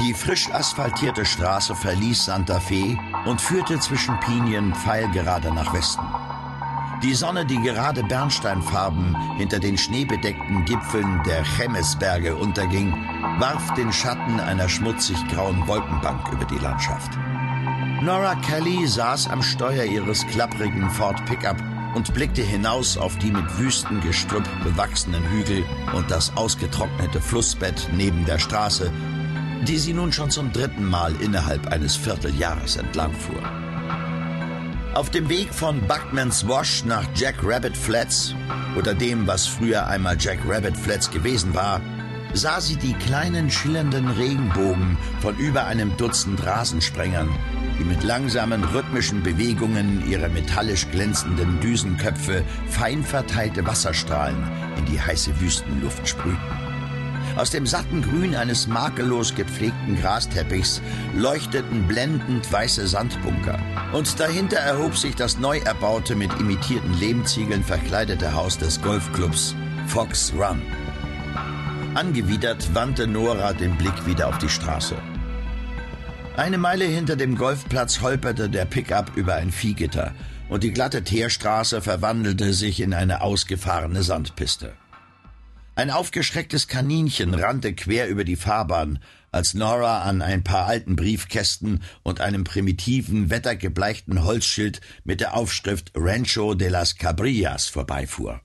Die frisch asphaltierte Straße verließ Santa Fe und führte zwischen Pinien pfeilgerade nach Westen. Die Sonne, die gerade bernsteinfarben hinter den schneebedeckten Gipfeln der Chemesberge unterging, warf den Schatten einer schmutzig grauen Wolkenbank über die Landschaft. Nora Kelly saß am Steuer ihres klapprigen Ford Pickup und blickte hinaus auf die mit Wüstengestrüpp bewachsenen Hügel und das ausgetrocknete Flussbett neben der Straße, die sie nun schon zum dritten Mal innerhalb eines Vierteljahres entlang fuhr. Auf dem Weg von Buckmans Wash nach Jack Rabbit Flats oder dem, was früher einmal Jack Rabbit Flats gewesen war, sah sie die kleinen schillernden Regenbogen von über einem Dutzend Rasensprengern, die mit langsamen rhythmischen Bewegungen ihrer metallisch glänzenden Düsenköpfe fein verteilte Wasserstrahlen in die heiße Wüstenluft sprühten. Aus dem satten Grün eines makellos gepflegten Grasteppichs leuchteten blendend weiße Sandbunker. Und dahinter erhob sich das neu erbaute, mit imitierten Lehmziegeln verkleidete Haus des Golfclubs Fox Run. Angewidert wandte Nora den Blick wieder auf die Straße. Eine Meile hinter dem Golfplatz holperte der Pickup über ein Viehgitter und die glatte Teerstraße verwandelte sich in eine ausgefahrene Sandpiste. Ein aufgeschrecktes Kaninchen rannte quer über die Fahrbahn, als Nora an ein paar alten Briefkästen und einem primitiven, wettergebleichten Holzschild mit der Aufschrift Rancho de las Cabrillas vorbeifuhr.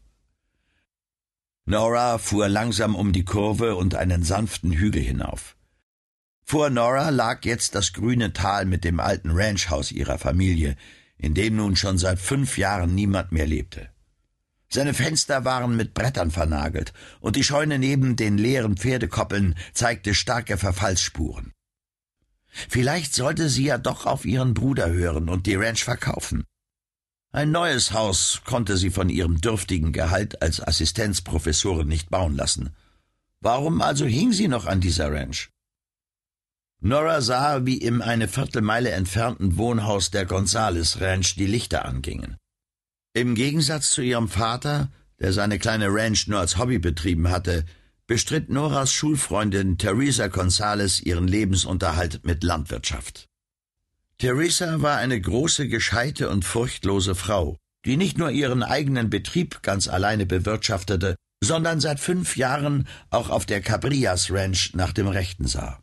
Nora fuhr langsam um die Kurve und einen sanften Hügel hinauf. Vor Nora lag jetzt das grüne Tal mit dem alten Ranchhaus ihrer Familie, in dem nun schon seit fünf Jahren niemand mehr lebte. Seine Fenster waren mit Brettern vernagelt, und die Scheune neben den leeren Pferdekoppeln zeigte starke Verfallsspuren. Vielleicht sollte sie ja doch auf ihren Bruder hören und die Ranch verkaufen. Ein neues Haus konnte sie von ihrem dürftigen Gehalt als Assistenzprofessorin nicht bauen lassen. Warum also hing sie noch an dieser Ranch? Nora sah, wie im eine Viertelmeile entfernten Wohnhaus der Gonzales Ranch die Lichter angingen. Im Gegensatz zu ihrem Vater, der seine kleine Ranch nur als Hobby betrieben hatte, bestritt Noras Schulfreundin Teresa Gonzales ihren Lebensunterhalt mit Landwirtschaft. Teresa war eine große, gescheite und furchtlose Frau, die nicht nur ihren eigenen Betrieb ganz alleine bewirtschaftete, sondern seit fünf Jahren auch auf der Cabrillas Ranch nach dem Rechten sah.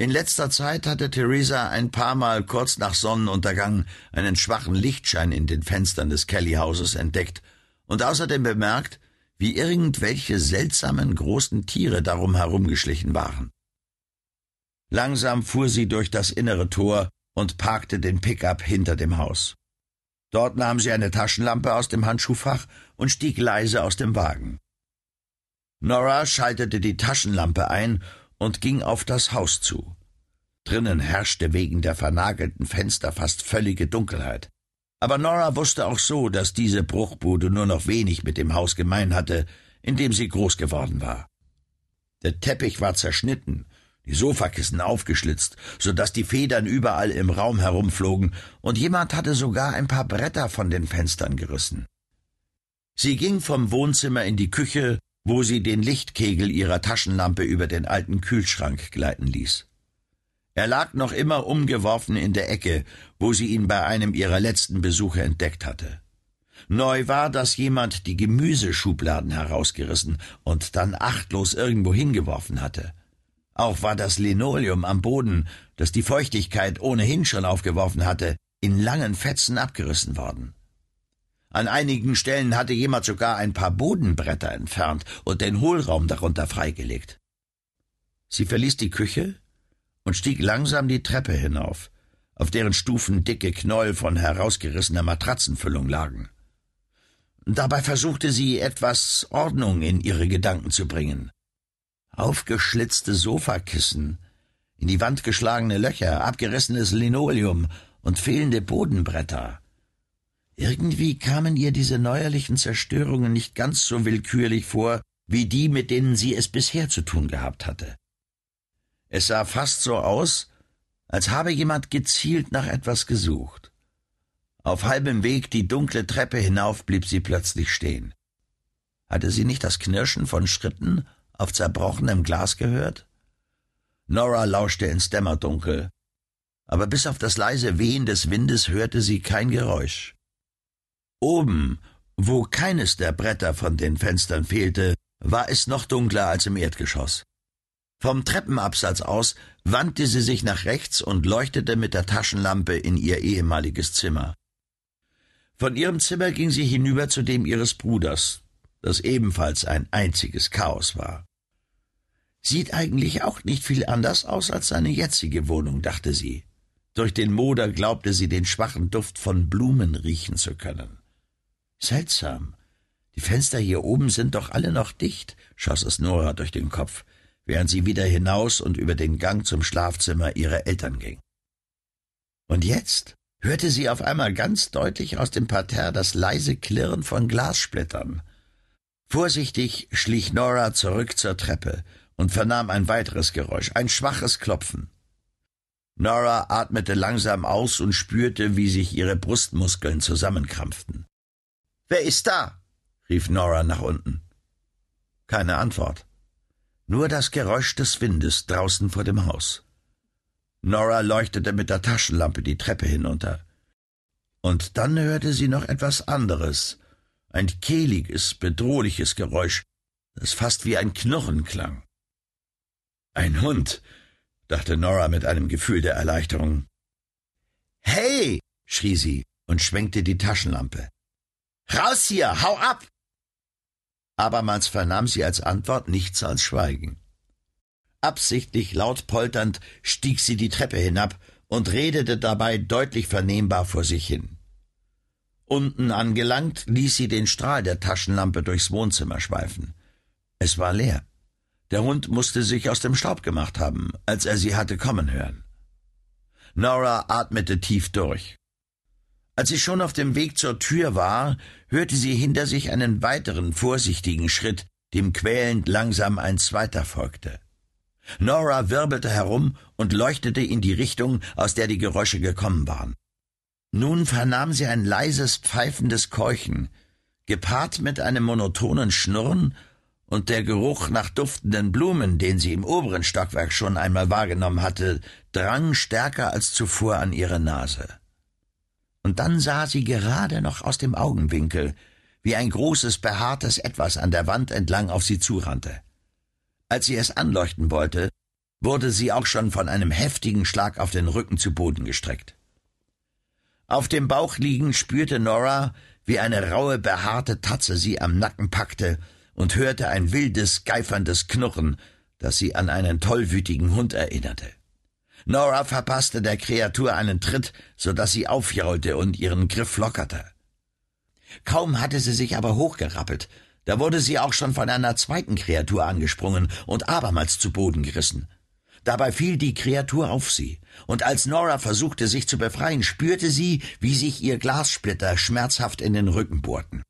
In letzter Zeit hatte Theresa ein paar Mal kurz nach Sonnenuntergang einen schwachen Lichtschein in den Fenstern des Kelly-Hauses entdeckt und außerdem bemerkt, wie irgendwelche seltsamen großen Tiere darum herumgeschlichen waren. Langsam fuhr sie durch das innere Tor und parkte den Pickup hinter dem Haus. Dort nahm sie eine Taschenlampe aus dem Handschuhfach und stieg leise aus dem Wagen. Nora schaltete die Taschenlampe ein und ging auf das Haus zu. Drinnen herrschte wegen der vernagelten Fenster fast völlige Dunkelheit. Aber Nora wusste auch so, dass diese Bruchbude nur noch wenig mit dem Haus gemein hatte, in dem sie groß geworden war. Der Teppich war zerschnitten, die Sofakissen aufgeschlitzt, so dass die Federn überall im Raum herumflogen, und jemand hatte sogar ein paar Bretter von den Fenstern gerissen. Sie ging vom Wohnzimmer in die Küche wo sie den Lichtkegel ihrer Taschenlampe über den alten Kühlschrank gleiten ließ. Er lag noch immer umgeworfen in der Ecke, wo sie ihn bei einem ihrer letzten Besuche entdeckt hatte. Neu war, dass jemand die Gemüseschubladen herausgerissen und dann achtlos irgendwo hingeworfen hatte. Auch war das Linoleum am Boden, das die Feuchtigkeit ohnehin schon aufgeworfen hatte, in langen Fetzen abgerissen worden. An einigen Stellen hatte jemand sogar ein paar Bodenbretter entfernt und den Hohlraum darunter freigelegt. Sie verließ die Küche und stieg langsam die Treppe hinauf, auf deren Stufen dicke Knäuel von herausgerissener Matratzenfüllung lagen. Dabei versuchte sie etwas Ordnung in ihre Gedanken zu bringen. Aufgeschlitzte Sofakissen, in die Wand geschlagene Löcher, abgerissenes Linoleum und fehlende Bodenbretter. Irgendwie kamen ihr diese neuerlichen Zerstörungen nicht ganz so willkürlich vor, wie die, mit denen sie es bisher zu tun gehabt hatte. Es sah fast so aus, als habe jemand gezielt nach etwas gesucht. Auf halbem Weg die dunkle Treppe hinauf blieb sie plötzlich stehen. Hatte sie nicht das Knirschen von Schritten auf zerbrochenem Glas gehört? Nora lauschte ins Dämmerdunkel, aber bis auf das leise Wehen des Windes hörte sie kein Geräusch. Oben, wo keines der Bretter von den Fenstern fehlte, war es noch dunkler als im Erdgeschoss. Vom Treppenabsatz aus wandte sie sich nach rechts und leuchtete mit der Taschenlampe in ihr ehemaliges Zimmer. Von ihrem Zimmer ging sie hinüber zu dem ihres Bruders, das ebenfalls ein einziges Chaos war. Sieht eigentlich auch nicht viel anders aus als seine jetzige Wohnung, dachte sie. Durch den Moder glaubte sie den schwachen Duft von Blumen riechen zu können. Seltsam. Die Fenster hier oben sind doch alle noch dicht, schoss es Nora durch den Kopf, während sie wieder hinaus und über den Gang zum Schlafzimmer ihrer Eltern ging. Und jetzt hörte sie auf einmal ganz deutlich aus dem Parterre das leise Klirren von Glassplittern. Vorsichtig schlich Nora zurück zur Treppe und vernahm ein weiteres Geräusch, ein schwaches Klopfen. Nora atmete langsam aus und spürte, wie sich ihre Brustmuskeln zusammenkrampften. Wer ist da? rief Nora nach unten. Keine Antwort. Nur das Geräusch des Windes draußen vor dem Haus. Nora leuchtete mit der Taschenlampe die Treppe hinunter. Und dann hörte sie noch etwas anderes, ein kehliges, bedrohliches Geräusch, das fast wie ein Knurren klang. Ein Hund, dachte Nora mit einem Gefühl der Erleichterung. Hey! schrie sie und schwenkte die Taschenlampe. Raus hier, hau ab! Abermals vernahm sie als Antwort nichts als Schweigen. Absichtlich laut polternd stieg sie die Treppe hinab und redete dabei deutlich vernehmbar vor sich hin. Unten angelangt, ließ sie den Strahl der Taschenlampe durchs Wohnzimmer schweifen. Es war leer. Der Hund musste sich aus dem Staub gemacht haben, als er sie hatte kommen hören. Nora atmete tief durch. Als sie schon auf dem Weg zur Tür war, hörte sie hinter sich einen weiteren vorsichtigen Schritt, dem quälend langsam ein zweiter folgte. Nora wirbelte herum und leuchtete in die Richtung, aus der die Geräusche gekommen waren. Nun vernahm sie ein leises, pfeifendes Keuchen, gepaart mit einem monotonen Schnurren, und der Geruch nach duftenden Blumen, den sie im oberen Stockwerk schon einmal wahrgenommen hatte, drang stärker als zuvor an ihre Nase und dann sah sie gerade noch aus dem Augenwinkel, wie ein großes, behaartes Etwas an der Wand entlang auf sie zurannte. Als sie es anleuchten wollte, wurde sie auch schon von einem heftigen Schlag auf den Rücken zu Boden gestreckt. Auf dem Bauch liegend spürte Nora, wie eine raue, behaarte Tatze sie am Nacken packte und hörte ein wildes, geiferndes Knurren, das sie an einen tollwütigen Hund erinnerte. Nora verpasste der Kreatur einen Tritt, so dass sie aufjaulte und ihren Griff lockerte. Kaum hatte sie sich aber hochgerappelt, da wurde sie auch schon von einer zweiten Kreatur angesprungen und abermals zu Boden gerissen. Dabei fiel die Kreatur auf sie, und als Nora versuchte, sich zu befreien, spürte sie, wie sich ihr Glassplitter schmerzhaft in den Rücken bohrten.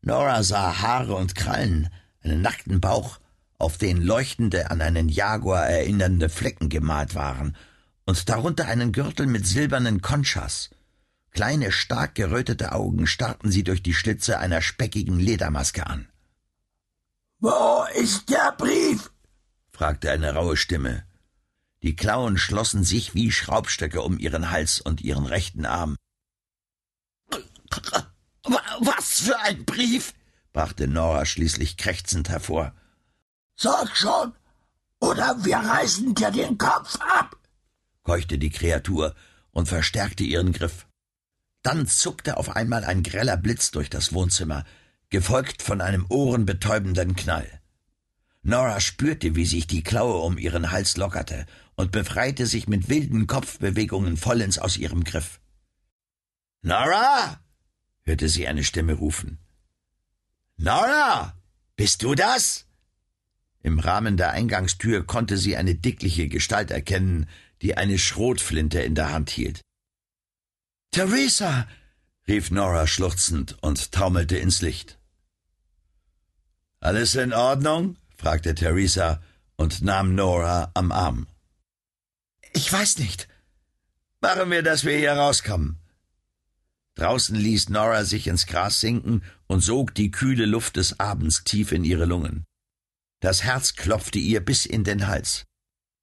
Nora sah Haare und Krallen, einen nackten Bauch auf den leuchtende, an einen Jaguar erinnernde Flecken gemalt waren, und darunter einen Gürtel mit silbernen Conchas. Kleine, stark gerötete Augen starrten sie durch die Schlitze einer speckigen Ledermaske an. Wo ist der Brief? fragte eine raue Stimme. Die Klauen schlossen sich wie Schraubstöcke um ihren Hals und ihren rechten Arm. Was für ein Brief? brachte Nora schließlich krächzend hervor. Sag schon, oder wir reißen dir den Kopf ab, keuchte die Kreatur und verstärkte ihren Griff. Dann zuckte auf einmal ein greller Blitz durch das Wohnzimmer, gefolgt von einem ohrenbetäubenden Knall. Nora spürte, wie sich die Klaue um ihren Hals lockerte und befreite sich mit wilden Kopfbewegungen vollends aus ihrem Griff. Nora! hörte sie eine Stimme rufen. Nora! Bist du das? Im Rahmen der Eingangstür konnte sie eine dickliche Gestalt erkennen, die eine Schrotflinte in der Hand hielt. Theresa! rief Nora schluchzend und taumelte ins Licht. Alles in Ordnung? fragte Theresa und nahm Nora am Arm. Ich weiß nicht. Machen wir, dass wir hier rauskommen. Draußen ließ Nora sich ins Gras sinken und sog die kühle Luft des Abends tief in ihre Lungen. Das Herz klopfte ihr bis in den Hals.